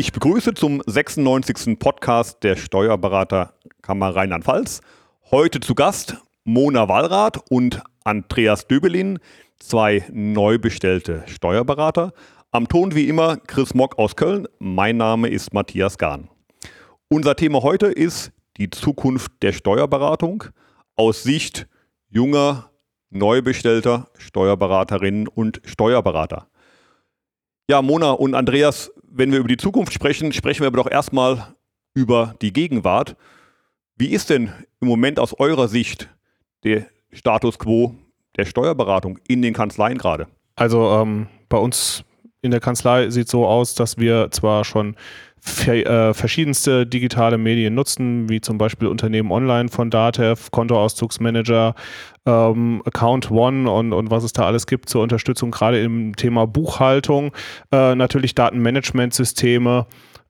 Ich begrüße zum 96. Podcast der Steuerberaterkammer Rheinland-Pfalz. Heute zu Gast Mona Wallrath und Andreas Döbelin, zwei neu bestellte Steuerberater. Am Ton wie immer Chris Mock aus Köln. Mein Name ist Matthias Gahn. Unser Thema heute ist die Zukunft der Steuerberatung aus Sicht junger, neu bestellter Steuerberaterinnen und Steuerberater. Ja, Mona und Andreas, wenn wir über die Zukunft sprechen, sprechen wir aber doch erstmal über die Gegenwart. Wie ist denn im Moment aus eurer Sicht der Status quo der Steuerberatung in den Kanzleien gerade? Also ähm, bei uns in der Kanzlei sieht es so aus, dass wir zwar schon äh, verschiedenste digitale Medien nutzen, wie zum Beispiel Unternehmen Online von Datev, Kontoauszugsmanager, ähm, Account One und, und was es da alles gibt zur Unterstützung, gerade im Thema Buchhaltung, äh, natürlich Datenmanagementsysteme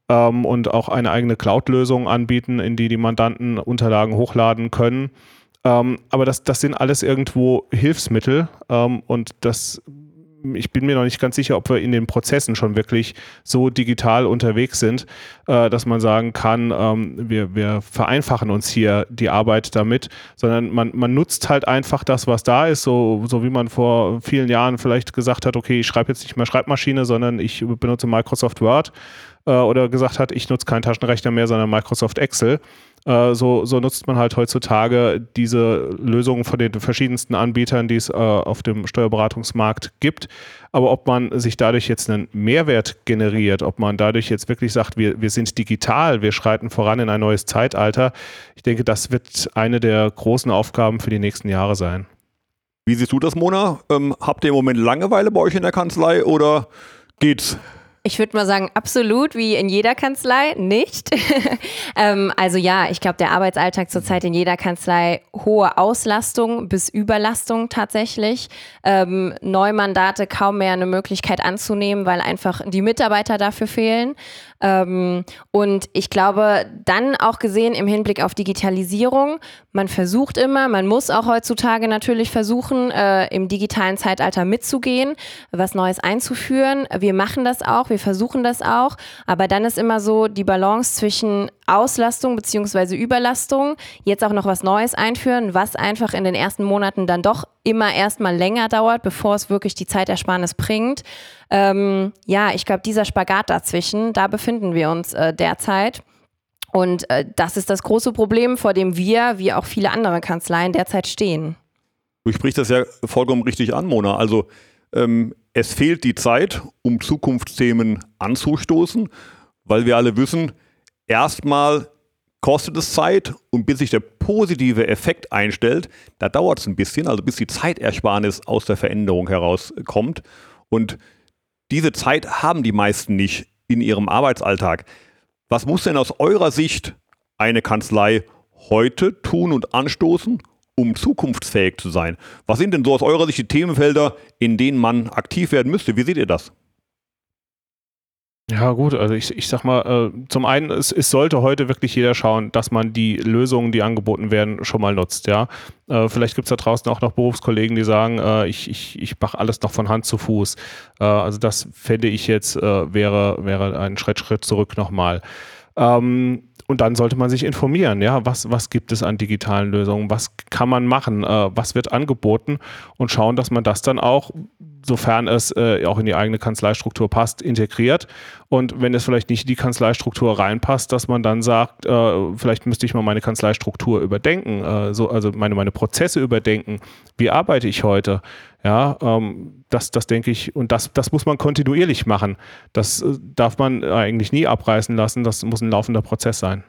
ähm, und auch eine eigene Cloud-Lösung anbieten, in die die Mandanten Unterlagen hochladen können. Ähm, aber das, das sind alles irgendwo Hilfsmittel ähm, und das ich bin mir noch nicht ganz sicher, ob wir in den Prozessen schon wirklich so digital unterwegs sind, äh, dass man sagen kann, ähm, wir, wir vereinfachen uns hier die Arbeit damit, sondern man, man nutzt halt einfach das, was da ist, so, so wie man vor vielen Jahren vielleicht gesagt hat, okay, ich schreibe jetzt nicht mehr Schreibmaschine, sondern ich benutze Microsoft Word äh, oder gesagt hat, ich nutze keinen Taschenrechner mehr, sondern Microsoft Excel. Äh, so, so, nutzt man halt heutzutage diese Lösungen von den verschiedensten Anbietern, die es äh, auf dem Steuerberatungsmarkt gibt. Aber ob man sich dadurch jetzt einen Mehrwert generiert, ob man dadurch jetzt wirklich sagt, wir, wir sind digital, wir schreiten voran in ein neues Zeitalter, ich denke, das wird eine der großen Aufgaben für die nächsten Jahre sein. Wie siehst du das, Mona? Ähm, habt ihr im Moment Langeweile bei euch in der Kanzlei oder geht's? Ich würde mal sagen, absolut, wie in jeder Kanzlei, nicht. ähm, also ja, ich glaube, der Arbeitsalltag zurzeit in jeder Kanzlei hohe Auslastung bis Überlastung tatsächlich. Ähm, Neumandate kaum mehr eine Möglichkeit anzunehmen, weil einfach die Mitarbeiter dafür fehlen. Ähm, und ich glaube, dann auch gesehen im Hinblick auf Digitalisierung, man versucht immer, man muss auch heutzutage natürlich versuchen, äh, im digitalen Zeitalter mitzugehen, was Neues einzuführen. Wir machen das auch, wir versuchen das auch, aber dann ist immer so die Balance zwischen Auslastung beziehungsweise Überlastung, jetzt auch noch was Neues einführen, was einfach in den ersten Monaten dann doch immer erstmal länger dauert, bevor es wirklich die Zeitersparnis bringt. Ähm, ja, ich glaube, dieser Spagat dazwischen, da befinden wir uns äh, derzeit. Und äh, das ist das große Problem, vor dem wir, wie auch viele andere Kanzleien, derzeit stehen. Du sprichst das ja vollkommen richtig an, Mona. Also ähm, es fehlt die Zeit, um Zukunftsthemen anzustoßen, weil wir alle wissen, erstmal kostet es Zeit und bis sich der positive Effekt einstellt, da dauert es ein bisschen, also bis die Zeitersparnis aus der Veränderung herauskommt. Und diese Zeit haben die meisten nicht in ihrem Arbeitsalltag. Was muss denn aus eurer Sicht eine Kanzlei heute tun und anstoßen, um zukunftsfähig zu sein? Was sind denn so aus eurer Sicht die Themenfelder, in denen man aktiv werden müsste? Wie seht ihr das? Ja, gut, also ich, ich sag mal, äh, zum einen, es, es sollte heute wirklich jeder schauen, dass man die Lösungen, die angeboten werden, schon mal nutzt, ja. Äh, vielleicht gibt es da draußen auch noch Berufskollegen, die sagen, äh, ich, ich, ich mache alles noch von Hand zu Fuß. Äh, also das fände ich jetzt, äh, wäre, wäre ein Schritt, Schritt zurück nochmal. Ähm, und dann sollte man sich informieren, ja, was, was gibt es an digitalen Lösungen, was kann man machen, äh, was wird angeboten und schauen, dass man das dann auch, sofern es äh, auch in die eigene Kanzleistruktur passt, integriert. Und wenn es vielleicht nicht in die Kanzleistruktur reinpasst, dass man dann sagt, äh, vielleicht müsste ich mal meine Kanzleistruktur überdenken, äh, so, also meine, meine Prozesse überdenken. Wie arbeite ich heute? Ja, ähm, das, das denke ich, und das, das muss man kontinuierlich machen. Das äh, darf man eigentlich nie abreißen lassen. Das muss ein laufender Prozess sein.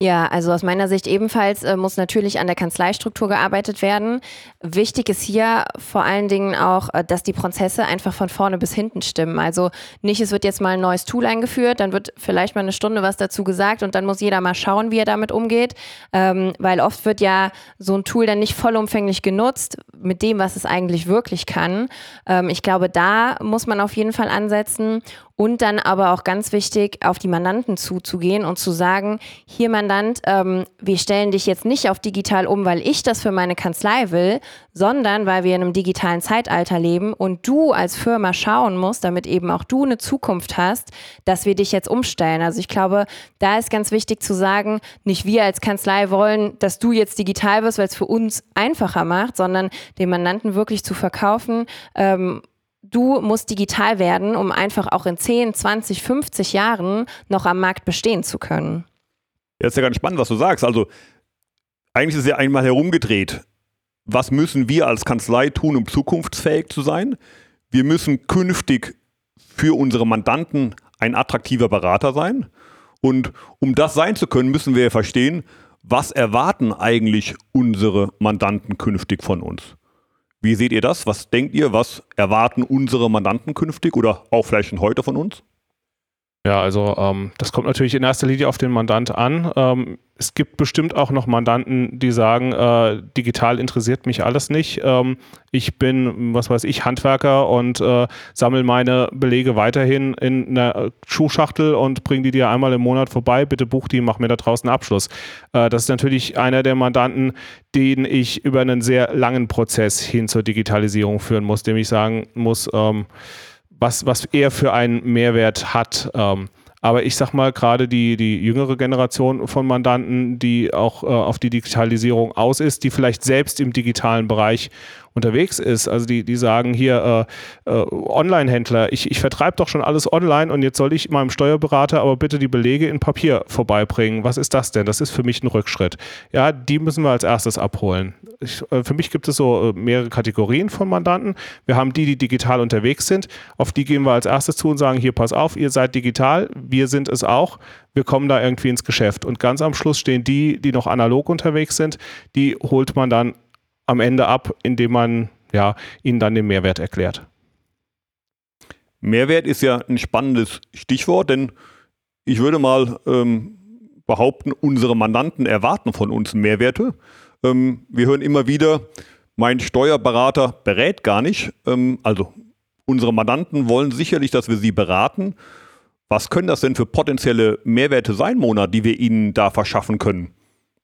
Ja, also aus meiner Sicht ebenfalls äh, muss natürlich an der Kanzleistruktur gearbeitet werden. Wichtig ist hier vor allen Dingen auch, äh, dass die Prozesse einfach von vorne bis hinten stimmen. Also nicht, es wird jetzt mal ein neues Tool eingeführt, dann wird vielleicht mal eine Stunde was dazu gesagt und dann muss jeder mal schauen, wie er damit umgeht, ähm, weil oft wird ja so ein Tool dann nicht vollumfänglich genutzt mit dem, was es eigentlich wirklich kann. Ähm, ich glaube, da muss man auf jeden Fall ansetzen und dann aber auch ganz wichtig, auf die Mandanten zuzugehen und zu sagen, hier Mandant, ähm, wir stellen dich jetzt nicht auf digital um, weil ich das für meine Kanzlei will, sondern weil wir in einem digitalen Zeitalter leben und du als Firma schauen musst, damit eben auch du eine Zukunft hast, dass wir dich jetzt umstellen. Also ich glaube, da ist ganz wichtig zu sagen, nicht wir als Kanzlei wollen, dass du jetzt digital wirst, weil es für uns einfacher macht, sondern den Mandanten wirklich zu verkaufen, ähm, du musst digital werden, um einfach auch in 10, 20, 50 Jahren noch am Markt bestehen zu können. Ja, ist ja ganz spannend, was du sagst. Also eigentlich ist es ja einmal herumgedreht. Was müssen wir als Kanzlei tun, um zukunftsfähig zu sein? Wir müssen künftig für unsere Mandanten ein attraktiver Berater sein. Und um das sein zu können, müssen wir verstehen, was erwarten eigentlich unsere Mandanten künftig von uns. Wie seht ihr das? Was denkt ihr? Was erwarten unsere Mandanten künftig oder auch vielleicht schon heute von uns? Ja, also ähm, das kommt natürlich in erster Linie auf den Mandant an. Ähm, es gibt bestimmt auch noch Mandanten, die sagen, äh, digital interessiert mich alles nicht. Ähm, ich bin, was weiß ich, Handwerker und äh, sammle meine Belege weiterhin in einer Schuhschachtel und bringe die dir einmal im Monat vorbei. Bitte buch die, mach mir da draußen Abschluss. Äh, das ist natürlich einer der Mandanten, den ich über einen sehr langen Prozess hin zur Digitalisierung führen muss, dem ich sagen muss, ähm, was, was er für einen Mehrwert hat. Ähm, aber ich sag mal, gerade die, die jüngere Generation von Mandanten, die auch äh, auf die Digitalisierung aus ist, die vielleicht selbst im digitalen Bereich unterwegs ist. Also die, die sagen hier, äh, äh, Online-Händler, ich, ich vertreibe doch schon alles online und jetzt soll ich meinem Steuerberater aber bitte die Belege in Papier vorbeibringen. Was ist das denn? Das ist für mich ein Rückschritt. Ja, die müssen wir als erstes abholen. Ich, äh, für mich gibt es so äh, mehrere Kategorien von Mandanten. Wir haben die, die digital unterwegs sind. Auf die gehen wir als erstes zu und sagen, hier, pass auf, ihr seid digital, wir sind es auch. Wir kommen da irgendwie ins Geschäft. Und ganz am Schluss stehen die, die noch analog unterwegs sind, die holt man dann am Ende ab, indem man ja, ihnen dann den Mehrwert erklärt. Mehrwert ist ja ein spannendes Stichwort, denn ich würde mal ähm, behaupten, unsere Mandanten erwarten von uns Mehrwerte. Ähm, wir hören immer wieder, mein Steuerberater berät gar nicht. Ähm, also unsere Mandanten wollen sicherlich, dass wir sie beraten. Was können das denn für potenzielle Mehrwerte sein, Mona, die wir ihnen da verschaffen können?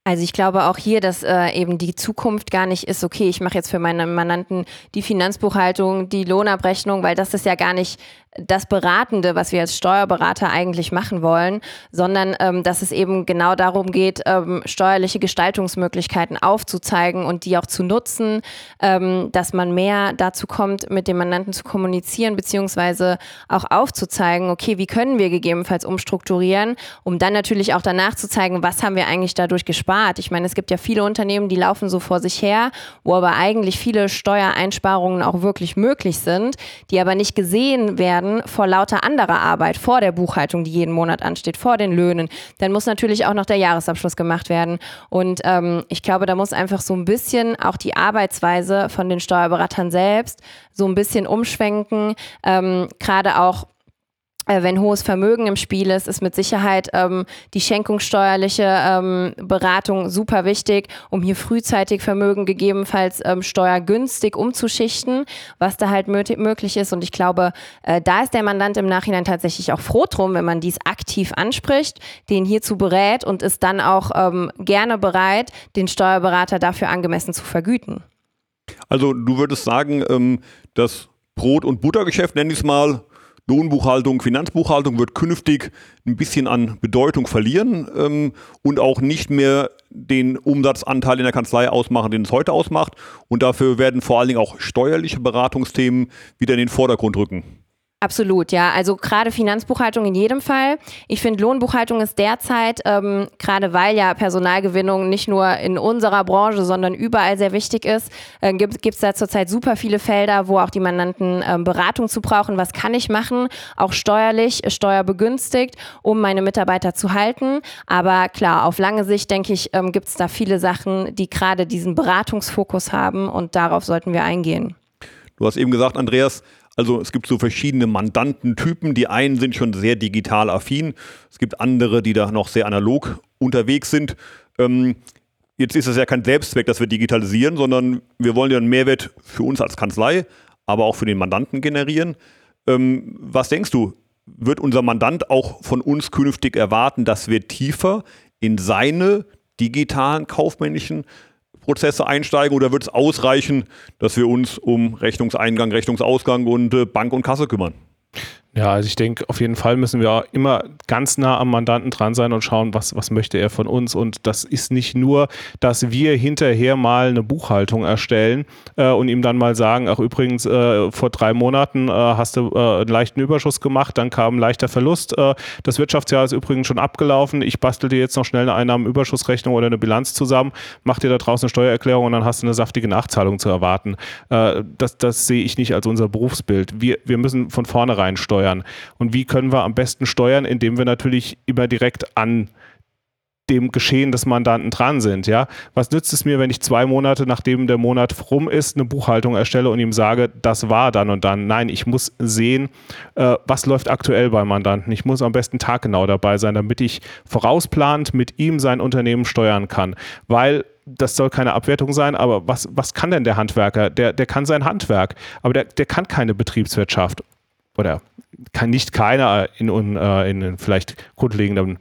Also ich glaube auch hier, dass äh, eben die Zukunft gar nicht ist, okay, ich mache jetzt für meine Mandanten die Finanzbuchhaltung, die Lohnabrechnung, weil das ist ja gar nicht das Beratende, was wir als Steuerberater eigentlich machen wollen, sondern ähm, dass es eben genau darum geht, ähm, steuerliche Gestaltungsmöglichkeiten aufzuzeigen und die auch zu nutzen, ähm, dass man mehr dazu kommt, mit dem Mandanten zu kommunizieren, beziehungsweise auch aufzuzeigen, okay, wie können wir gegebenenfalls umstrukturieren, um dann natürlich auch danach zu zeigen, was haben wir eigentlich dadurch gespart. Ich meine, es gibt ja viele Unternehmen, die laufen so vor sich her, wo aber eigentlich viele Steuereinsparungen auch wirklich möglich sind, die aber nicht gesehen werden werden vor lauter anderer Arbeit, vor der Buchhaltung, die jeden Monat ansteht, vor den Löhnen. Dann muss natürlich auch noch der Jahresabschluss gemacht werden. Und ähm, ich glaube, da muss einfach so ein bisschen auch die Arbeitsweise von den Steuerberatern selbst so ein bisschen umschwenken. Ähm, Gerade auch wenn hohes Vermögen im Spiel ist, ist mit Sicherheit ähm, die schenkungssteuerliche ähm, Beratung super wichtig, um hier frühzeitig Vermögen gegebenenfalls ähm, steuergünstig umzuschichten, was da halt möglich ist. Und ich glaube, äh, da ist der Mandant im Nachhinein tatsächlich auch froh drum, wenn man dies aktiv anspricht, den hierzu berät und ist dann auch ähm, gerne bereit, den Steuerberater dafür angemessen zu vergüten. Also du würdest sagen, ähm, das Brot- und Buttergeschäft, nenne ich es mal, Lohnbuchhaltung, Finanzbuchhaltung wird künftig ein bisschen an Bedeutung verlieren ähm, und auch nicht mehr den Umsatzanteil in der Kanzlei ausmachen, den es heute ausmacht. Und dafür werden vor allen Dingen auch steuerliche Beratungsthemen wieder in den Vordergrund rücken. Absolut, ja. Also gerade Finanzbuchhaltung in jedem Fall. Ich finde, Lohnbuchhaltung ist derzeit, ähm, gerade weil ja Personalgewinnung nicht nur in unserer Branche, sondern überall sehr wichtig ist, äh, gibt es da zurzeit super viele Felder, wo auch die Mandanten ähm, Beratung zu brauchen. Was kann ich machen? Auch steuerlich, steuerbegünstigt, um meine Mitarbeiter zu halten. Aber klar, auf lange Sicht, denke ich, ähm, gibt es da viele Sachen, die gerade diesen Beratungsfokus haben und darauf sollten wir eingehen. Du hast eben gesagt, Andreas, also es gibt so verschiedene Mandantentypen. Die einen sind schon sehr digital affin. Es gibt andere, die da noch sehr analog unterwegs sind. Ähm, jetzt ist es ja kein Selbstzweck, dass wir digitalisieren, sondern wir wollen ja einen Mehrwert für uns als Kanzlei, aber auch für den Mandanten generieren. Ähm, was denkst du? wird unser Mandant auch von uns künftig erwarten, dass wir tiefer in seine digitalen kaufmännischen Prozesse einsteigen oder wird es ausreichen, dass wir uns um Rechnungseingang, Rechnungsausgang und äh, Bank und Kasse kümmern? Ja, also ich denke, auf jeden Fall müssen wir immer ganz nah am Mandanten dran sein und schauen, was, was möchte er von uns. Und das ist nicht nur, dass wir hinterher mal eine Buchhaltung erstellen äh, und ihm dann mal sagen, ach übrigens, äh, vor drei Monaten äh, hast du äh, einen leichten Überschuss gemacht, dann kam ein leichter Verlust. Äh, das Wirtschaftsjahr ist übrigens schon abgelaufen. Ich bastel dir jetzt noch schnell eine Einnahmenüberschussrechnung oder eine Bilanz zusammen, mach dir da draußen eine Steuererklärung und dann hast du eine saftige Nachzahlung zu erwarten. Äh, das, das sehe ich nicht als unser Berufsbild. Wir, wir müssen von vornherein steuern steuern. Und wie können wir am besten steuern, indem wir natürlich immer direkt an dem Geschehen des Mandanten dran sind. Ja? Was nützt es mir, wenn ich zwei Monate, nachdem der Monat rum ist, eine Buchhaltung erstelle und ihm sage, das war dann und dann? Nein, ich muss sehen, äh, was läuft aktuell beim Mandanten. Ich muss am besten taggenau dabei sein, damit ich vorausplant mit ihm sein Unternehmen steuern kann. Weil das soll keine Abwertung sein, aber was, was kann denn der Handwerker? Der, der kann sein Handwerk, aber der, der kann keine Betriebswirtschaft. Oder kann nicht keiner in, in, äh, in vielleicht grundlegenden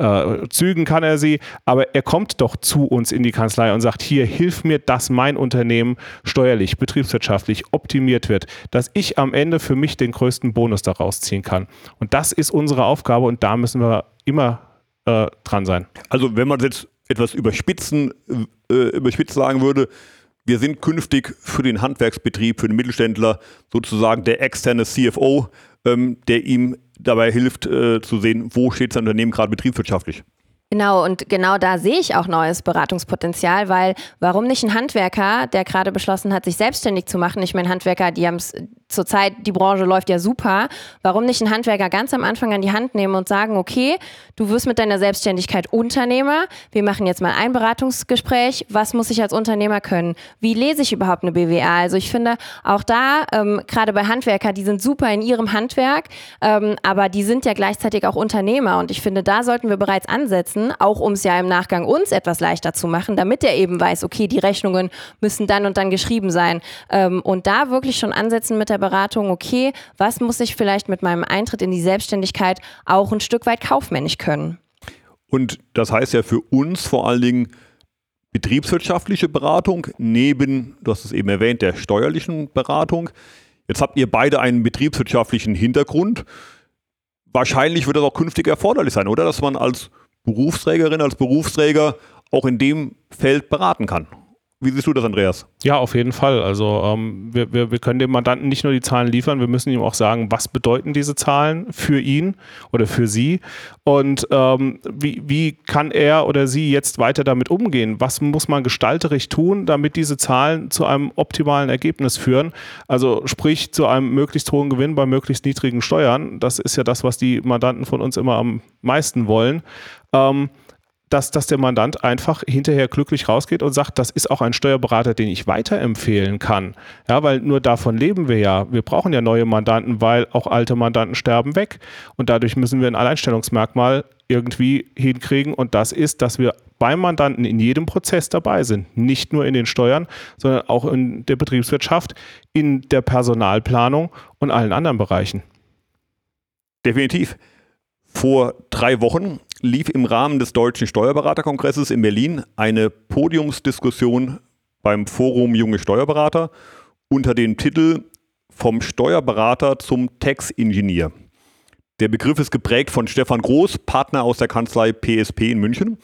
äh, Zügen kann er sie, aber er kommt doch zu uns in die Kanzlei und sagt, hier, hilf mir, dass mein Unternehmen steuerlich, betriebswirtschaftlich optimiert wird, dass ich am Ende für mich den größten Bonus daraus ziehen kann. Und das ist unsere Aufgabe und da müssen wir immer äh, dran sein. Also wenn man jetzt etwas überspitzen, äh, überspitzt sagen würde, wir sind künftig für den Handwerksbetrieb, für den Mittelständler sozusagen der externe CFO, ähm, der ihm dabei hilft äh, zu sehen, wo steht sein Unternehmen gerade betriebswirtschaftlich. Genau, und genau da sehe ich auch neues Beratungspotenzial, weil warum nicht ein Handwerker, der gerade beschlossen hat, sich selbstständig zu machen? Ich meine, Handwerker, die haben es zurzeit, die Branche läuft ja super. Warum nicht ein Handwerker ganz am Anfang an die Hand nehmen und sagen, okay, du wirst mit deiner Selbstständigkeit Unternehmer. Wir machen jetzt mal ein Beratungsgespräch. Was muss ich als Unternehmer können? Wie lese ich überhaupt eine BWA? Also ich finde auch da, ähm, gerade bei Handwerker, die sind super in ihrem Handwerk, ähm, aber die sind ja gleichzeitig auch Unternehmer. Und ich finde, da sollten wir bereits ansetzen lassen, auch um es ja im Nachgang uns etwas leichter zu machen, damit er eben weiß, okay, die Rechnungen müssen dann und dann geschrieben sein. Ähm, und da wirklich schon ansetzen mit der Beratung, okay, was muss ich vielleicht mit meinem Eintritt in die Selbstständigkeit auch ein Stück weit kaufmännisch können. Und das heißt ja für uns vor allen Dingen, betriebswirtschaftliche Beratung neben, du hast es eben erwähnt, der steuerlichen Beratung. Jetzt habt ihr beide einen betriebswirtschaftlichen Hintergrund. Wahrscheinlich wird das auch künftig erforderlich sein, oder? Dass man als Berufsträgerin, als Berufsträger auch in dem Feld beraten kann. Wie siehst du das, Andreas? Ja, auf jeden Fall. Also ähm, wir, wir, wir können dem Mandanten nicht nur die Zahlen liefern, wir müssen ihm auch sagen, was bedeuten diese Zahlen für ihn oder für sie und ähm, wie, wie kann er oder sie jetzt weiter damit umgehen? Was muss man gestalterisch tun, damit diese Zahlen zu einem optimalen Ergebnis führen? Also sprich zu einem möglichst hohen Gewinn bei möglichst niedrigen Steuern. Das ist ja das, was die Mandanten von uns immer am meisten wollen. Ähm, dass, dass der Mandant einfach hinterher glücklich rausgeht und sagt, das ist auch ein Steuerberater, den ich weiterempfehlen kann. Ja, weil nur davon leben wir ja. Wir brauchen ja neue Mandanten, weil auch alte Mandanten sterben weg. Und dadurch müssen wir ein Alleinstellungsmerkmal irgendwie hinkriegen. Und das ist, dass wir beim Mandanten in jedem Prozess dabei sind. Nicht nur in den Steuern, sondern auch in der Betriebswirtschaft, in der Personalplanung und allen anderen Bereichen. Definitiv. Vor drei Wochen lief im Rahmen des Deutschen Steuerberaterkongresses in Berlin eine Podiumsdiskussion beim Forum Junge Steuerberater unter dem Titel Vom Steuerberater zum Tax-Ingenieur. Der Begriff ist geprägt von Stefan Groß, Partner aus der Kanzlei PSP in München.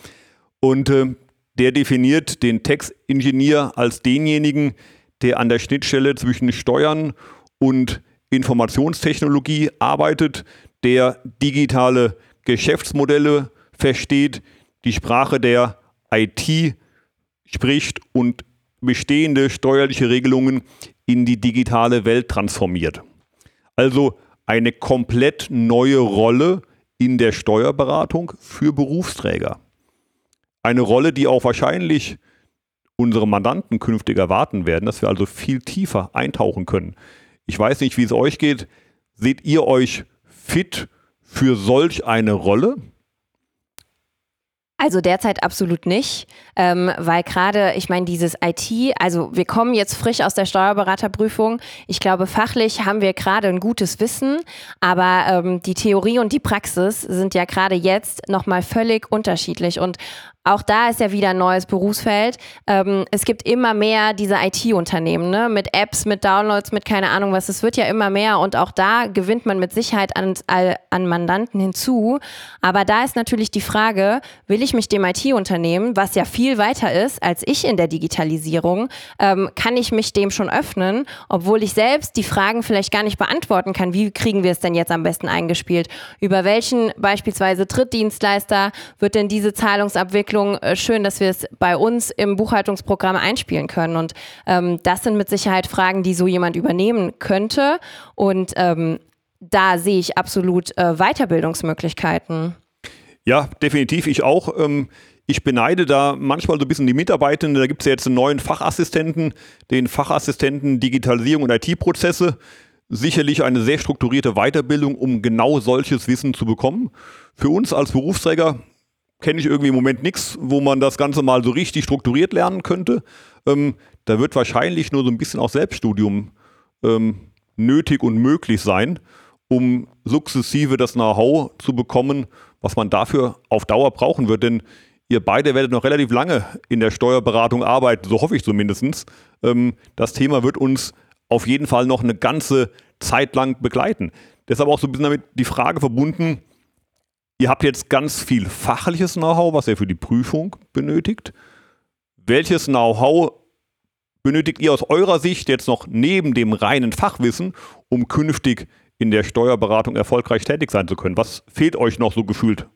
Und äh, der definiert den Tax-Ingenieur als denjenigen, der an der Schnittstelle zwischen Steuern und Informationstechnologie arbeitet, der digitale Geschäftsmodelle versteht, die Sprache der IT spricht und bestehende steuerliche Regelungen in die digitale Welt transformiert. Also eine komplett neue Rolle in der Steuerberatung für Berufsträger. Eine Rolle, die auch wahrscheinlich unsere Mandanten künftig erwarten werden, dass wir also viel tiefer eintauchen können. Ich weiß nicht, wie es euch geht. Seht ihr euch fit für solch eine Rolle? Also derzeit absolut nicht, ähm, weil gerade, ich meine, dieses IT, also wir kommen jetzt frisch aus der Steuerberaterprüfung. Ich glaube, fachlich haben wir gerade ein gutes Wissen, aber ähm, die Theorie und die Praxis sind ja gerade jetzt nochmal völlig unterschiedlich. Und auch da ist ja wieder ein neues Berufsfeld. Ähm, es gibt immer mehr diese IT-Unternehmen, ne? mit Apps, mit Downloads, mit keine Ahnung was. Es wird ja immer mehr und auch da gewinnt man mit Sicherheit an, an Mandanten hinzu. Aber da ist natürlich die Frage, will ich mich dem IT-Unternehmen, was ja viel weiter ist als ich in der Digitalisierung, ähm, kann ich mich dem schon öffnen, obwohl ich selbst die Fragen vielleicht gar nicht beantworten kann. Wie kriegen wir es denn jetzt am besten eingespielt? Über welchen beispielsweise Drittdienstleister wird denn diese Zahlungsabwicklung Entwicklung äh, schön, dass wir es bei uns im Buchhaltungsprogramm einspielen können. Und ähm, das sind mit Sicherheit Fragen, die so jemand übernehmen könnte. Und ähm, da sehe ich absolut äh, Weiterbildungsmöglichkeiten. Ja, definitiv. Ich auch. Ähm ich beneide da manchmal so ein bisschen die Mitarbeitenden. Da gibt es ja jetzt einen neuen Fachassistenten, den Fachassistenten Digitalisierung und IT-Prozesse. Sicherlich eine sehr strukturierte Weiterbildung, um genau solches Wissen zu bekommen. Für uns als Berufsträger kenne ich irgendwie im Moment nichts, wo man das Ganze mal so richtig strukturiert lernen könnte. Ähm, da wird wahrscheinlich nur so ein bisschen auch Selbststudium ähm, nötig und möglich sein, um sukzessive das Know-how zu bekommen, was man dafür auf Dauer brauchen wird. Denn ihr beide werdet noch relativ lange in der Steuerberatung arbeiten, so hoffe ich zumindest. Ähm, das Thema wird uns auf jeden Fall noch eine ganze Zeit lang begleiten. Deshalb auch so ein bisschen damit die Frage verbunden, Ihr habt jetzt ganz viel fachliches Know-how, was ihr für die Prüfung benötigt. Welches Know-how benötigt ihr aus eurer Sicht jetzt noch neben dem reinen Fachwissen, um künftig in der Steuerberatung erfolgreich tätig sein zu können? Was fehlt euch noch so gefühlt?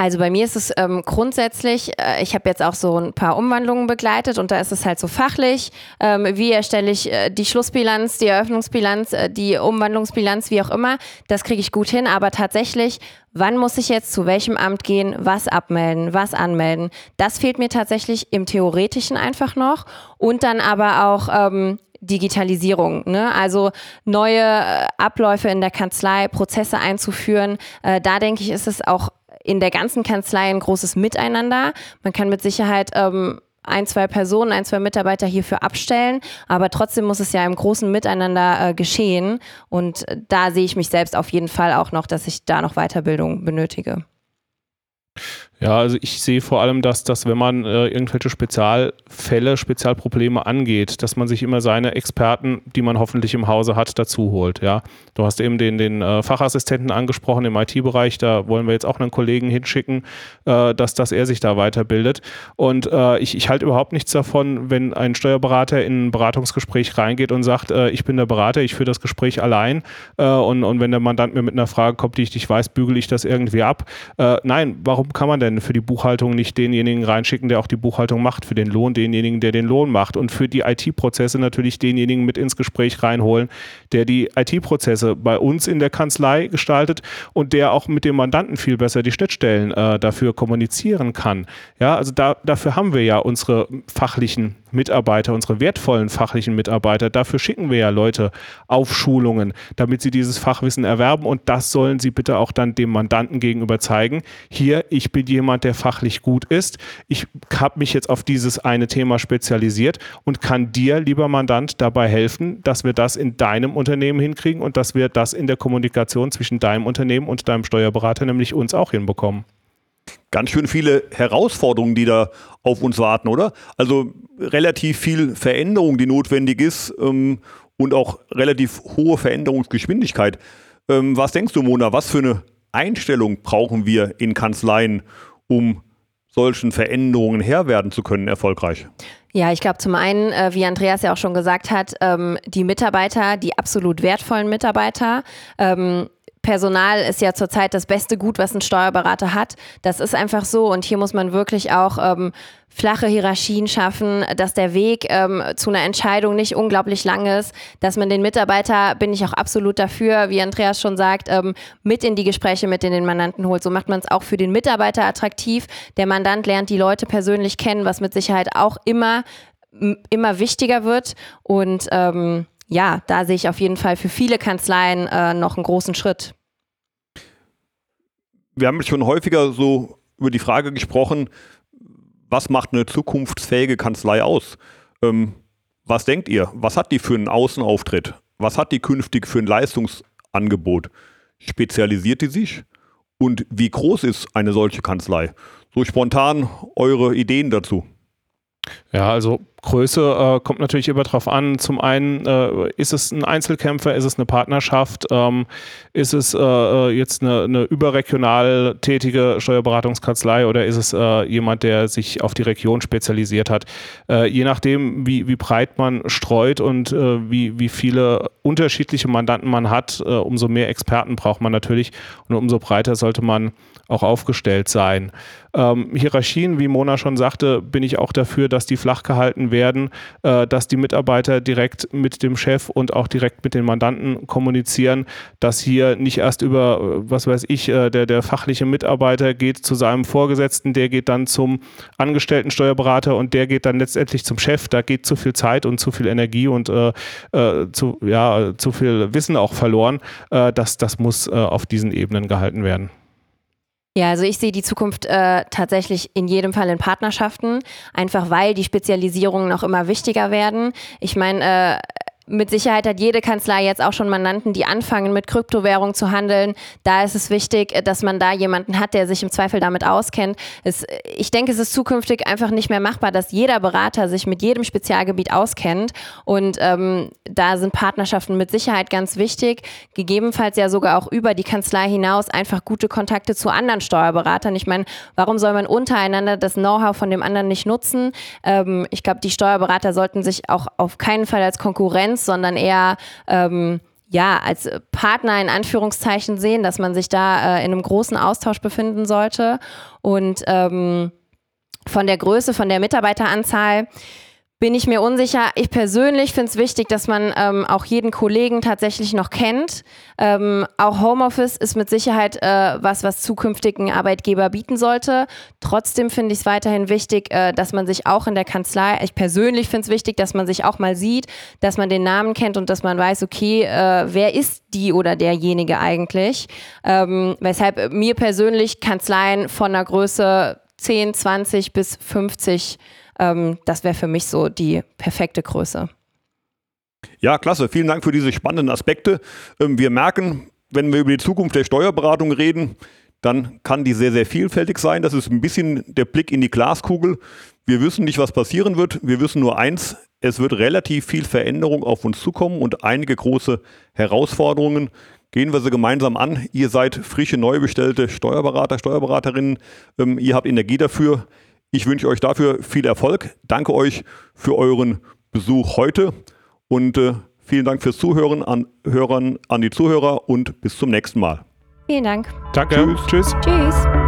Also bei mir ist es ähm, grundsätzlich, äh, ich habe jetzt auch so ein paar Umwandlungen begleitet und da ist es halt so fachlich, ähm, wie erstelle ich äh, die Schlussbilanz, die Eröffnungsbilanz, äh, die Umwandlungsbilanz, wie auch immer, das kriege ich gut hin, aber tatsächlich, wann muss ich jetzt zu welchem Amt gehen, was abmelden, was anmelden, das fehlt mir tatsächlich im Theoretischen einfach noch und dann aber auch ähm, Digitalisierung, ne? also neue äh, Abläufe in der Kanzlei, Prozesse einzuführen. Äh, da denke ich, ist es auch in der ganzen Kanzlei ein großes Miteinander. Man kann mit Sicherheit ähm, ein, zwei Personen, ein, zwei Mitarbeiter hierfür abstellen, aber trotzdem muss es ja im großen Miteinander äh, geschehen. Und da sehe ich mich selbst auf jeden Fall auch noch, dass ich da noch Weiterbildung benötige. Ja, also ich sehe vor allem, dass, dass wenn man äh, irgendwelche Spezialfälle, Spezialprobleme angeht, dass man sich immer seine Experten, die man hoffentlich im Hause hat, dazu holt. Ja, du hast eben den, den äh, Fachassistenten angesprochen im IT-Bereich. Da wollen wir jetzt auch einen Kollegen hinschicken, äh, dass, dass er sich da weiterbildet. Und äh, ich, ich halte überhaupt nichts davon, wenn ein Steuerberater in ein Beratungsgespräch reingeht und sagt, äh, ich bin der Berater, ich führe das Gespräch allein. Äh, und, und wenn der Mandant mir mit einer Frage kommt, die ich nicht weiß, bügele ich das irgendwie ab. nein, warum kann man denn denn für die Buchhaltung nicht denjenigen reinschicken, der auch die Buchhaltung macht, für den Lohn denjenigen, der den Lohn macht und für die IT-Prozesse natürlich denjenigen mit ins Gespräch reinholen, der die IT-Prozesse bei uns in der Kanzlei gestaltet und der auch mit dem Mandanten viel besser die Schnittstellen äh, dafür kommunizieren kann. Ja, also da, dafür haben wir ja unsere fachlichen Mitarbeiter, unsere wertvollen fachlichen Mitarbeiter. Dafür schicken wir ja Leute auf Schulungen, damit sie dieses Fachwissen erwerben und das sollen sie bitte auch dann dem Mandanten gegenüber zeigen. Hier, ich bin jemand, der fachlich gut ist. Ich habe mich jetzt auf dieses eine Thema spezialisiert und kann dir, lieber Mandant, dabei helfen, dass wir das in deinem Unternehmen hinkriegen und dass wir das in der Kommunikation zwischen deinem Unternehmen und deinem Steuerberater, nämlich uns auch hinbekommen ganz schön viele Herausforderungen, die da auf uns warten, oder? Also relativ viel Veränderung, die notwendig ist ähm, und auch relativ hohe Veränderungsgeschwindigkeit. Ähm, was denkst du, Mona, was für eine Einstellung brauchen wir in Kanzleien, um solchen Veränderungen Herr werden zu können, erfolgreich? Ja, ich glaube zum einen, äh, wie Andreas ja auch schon gesagt hat, ähm, die Mitarbeiter, die absolut wertvollen Mitarbeiter, ähm, Personal ist ja zurzeit das beste Gut, was ein Steuerberater hat. Das ist einfach so und hier muss man wirklich auch ähm, flache Hierarchien schaffen, dass der Weg ähm, zu einer Entscheidung nicht unglaublich lang ist, dass man den Mitarbeiter, bin ich auch absolut dafür, wie Andreas schon sagt, ähm, mit in die Gespräche mit den Mandanten holt. So macht man es auch für den Mitarbeiter attraktiv. Der Mandant lernt die Leute persönlich kennen, was mit Sicherheit auch immer, immer wichtiger wird und ähm, ja, da sehe ich auf jeden Fall für viele Kanzleien äh, noch einen großen Schritt. Wir haben schon häufiger so über die Frage gesprochen, was macht eine zukunftsfähige Kanzlei aus? Ähm, was denkt ihr? Was hat die für einen Außenauftritt? Was hat die künftig für ein Leistungsangebot? Spezialisiert die sich? Und wie groß ist eine solche Kanzlei? So spontan eure Ideen dazu. Ja, also Größe äh, kommt natürlich immer drauf an. Zum einen äh, ist es ein Einzelkämpfer, ist es eine Partnerschaft, ähm, ist es äh, äh jetzt eine, eine, überregional tätige Steuerberatungskanzlei oder ist es äh, jemand, der sich auf die Region spezialisiert hat. Äh, je nachdem, wie, wie breit man streut und wie, wie viele unterschiedliche Mandanten man hat, umso mehr Experten braucht man natürlich und umso breiter sollte man auch aufgestellt sein. Ähm, Hierarchien, wie Mona schon sagte, bin ich auch dafür, dass die flach gehalten werden, äh, dass die Mitarbeiter direkt mit dem Chef und auch direkt mit den Mandanten kommunizieren, dass hier nicht erst über, äh, was weiß ich, äh, der, der fachliche Mitarbeiter geht zu seinem Vorgesetzten, der geht dann zum angestellten Steuerberater und der geht dann letztendlich zum Chef. Da geht zu viel Zeit und zu viel Energie und äh, äh zu, ja, zu viel Wissen auch verloren. Äh, das, das muss auf diesen Ebenen gehalten werden. Ja, also ich sehe die Zukunft äh, tatsächlich in jedem Fall in Partnerschaften, einfach weil die Spezialisierungen noch immer wichtiger werden. Ich meine, äh, mit Sicherheit hat jede Kanzlei jetzt auch schon Mandanten, die anfangen, mit Kryptowährung zu handeln. Da ist es wichtig, dass man da jemanden hat, der sich im Zweifel damit auskennt. Es, ich denke, es ist zukünftig einfach nicht mehr machbar, dass jeder Berater sich mit jedem Spezialgebiet auskennt. Und ähm, da sind Partnerschaften mit Sicherheit ganz wichtig. Gegebenenfalls ja sogar auch über die Kanzlei hinaus einfach gute Kontakte zu anderen Steuerberatern. Ich meine, warum soll man untereinander das Know-how von dem anderen nicht nutzen? Ähm, ich glaube, die Steuerberater sollten sich auch auf keinen Fall als Konkurrenz Konkurrenz, sondern eher ähm, ja, als Partner in Anführungszeichen sehen, dass man sich da äh, in einem großen Austausch befinden sollte. Und ähm, von der Größe, von der Mitarbeiteranzahl bin ich mir unsicher. Ich persönlich finde es wichtig, dass man ähm, auch jeden Kollegen tatsächlich noch kennt. Ähm, auch Homeoffice ist mit Sicherheit äh, was, was zukünftigen Arbeitgeber bieten sollte. Trotzdem finde ich es weiterhin wichtig, äh, dass man sich auch in der Kanzlei, ich persönlich finde es wichtig, dass man sich auch mal sieht, dass man den Namen kennt und dass man weiß, okay, äh, wer ist die oder derjenige eigentlich. Ähm, weshalb mir persönlich Kanzleien von der Größe 10, 20 bis 50 ähm, das wäre für mich so die perfekte Größe. Ja, klasse. Vielen Dank für diese spannenden Aspekte. Ähm, wir merken, wenn wir über die Zukunft der Steuerberatung reden, dann kann die sehr, sehr vielfältig sein. Das ist ein bisschen der Blick in die Glaskugel. Wir wissen nicht, was passieren wird. Wir wissen nur eins, es wird relativ viel Veränderung auf uns zukommen und einige große Herausforderungen. Gehen wir sie gemeinsam an. Ihr seid frische, neu bestellte Steuerberater, Steuerberaterinnen. Ähm, ihr habt Energie dafür. Ich wünsche euch dafür viel Erfolg. Danke euch für euren Besuch heute und äh, vielen Dank fürs Zuhören an Hörern, an die Zuhörer und bis zum nächsten Mal. Vielen Dank. Danke. Tschüss. Tschüss. Tschüss.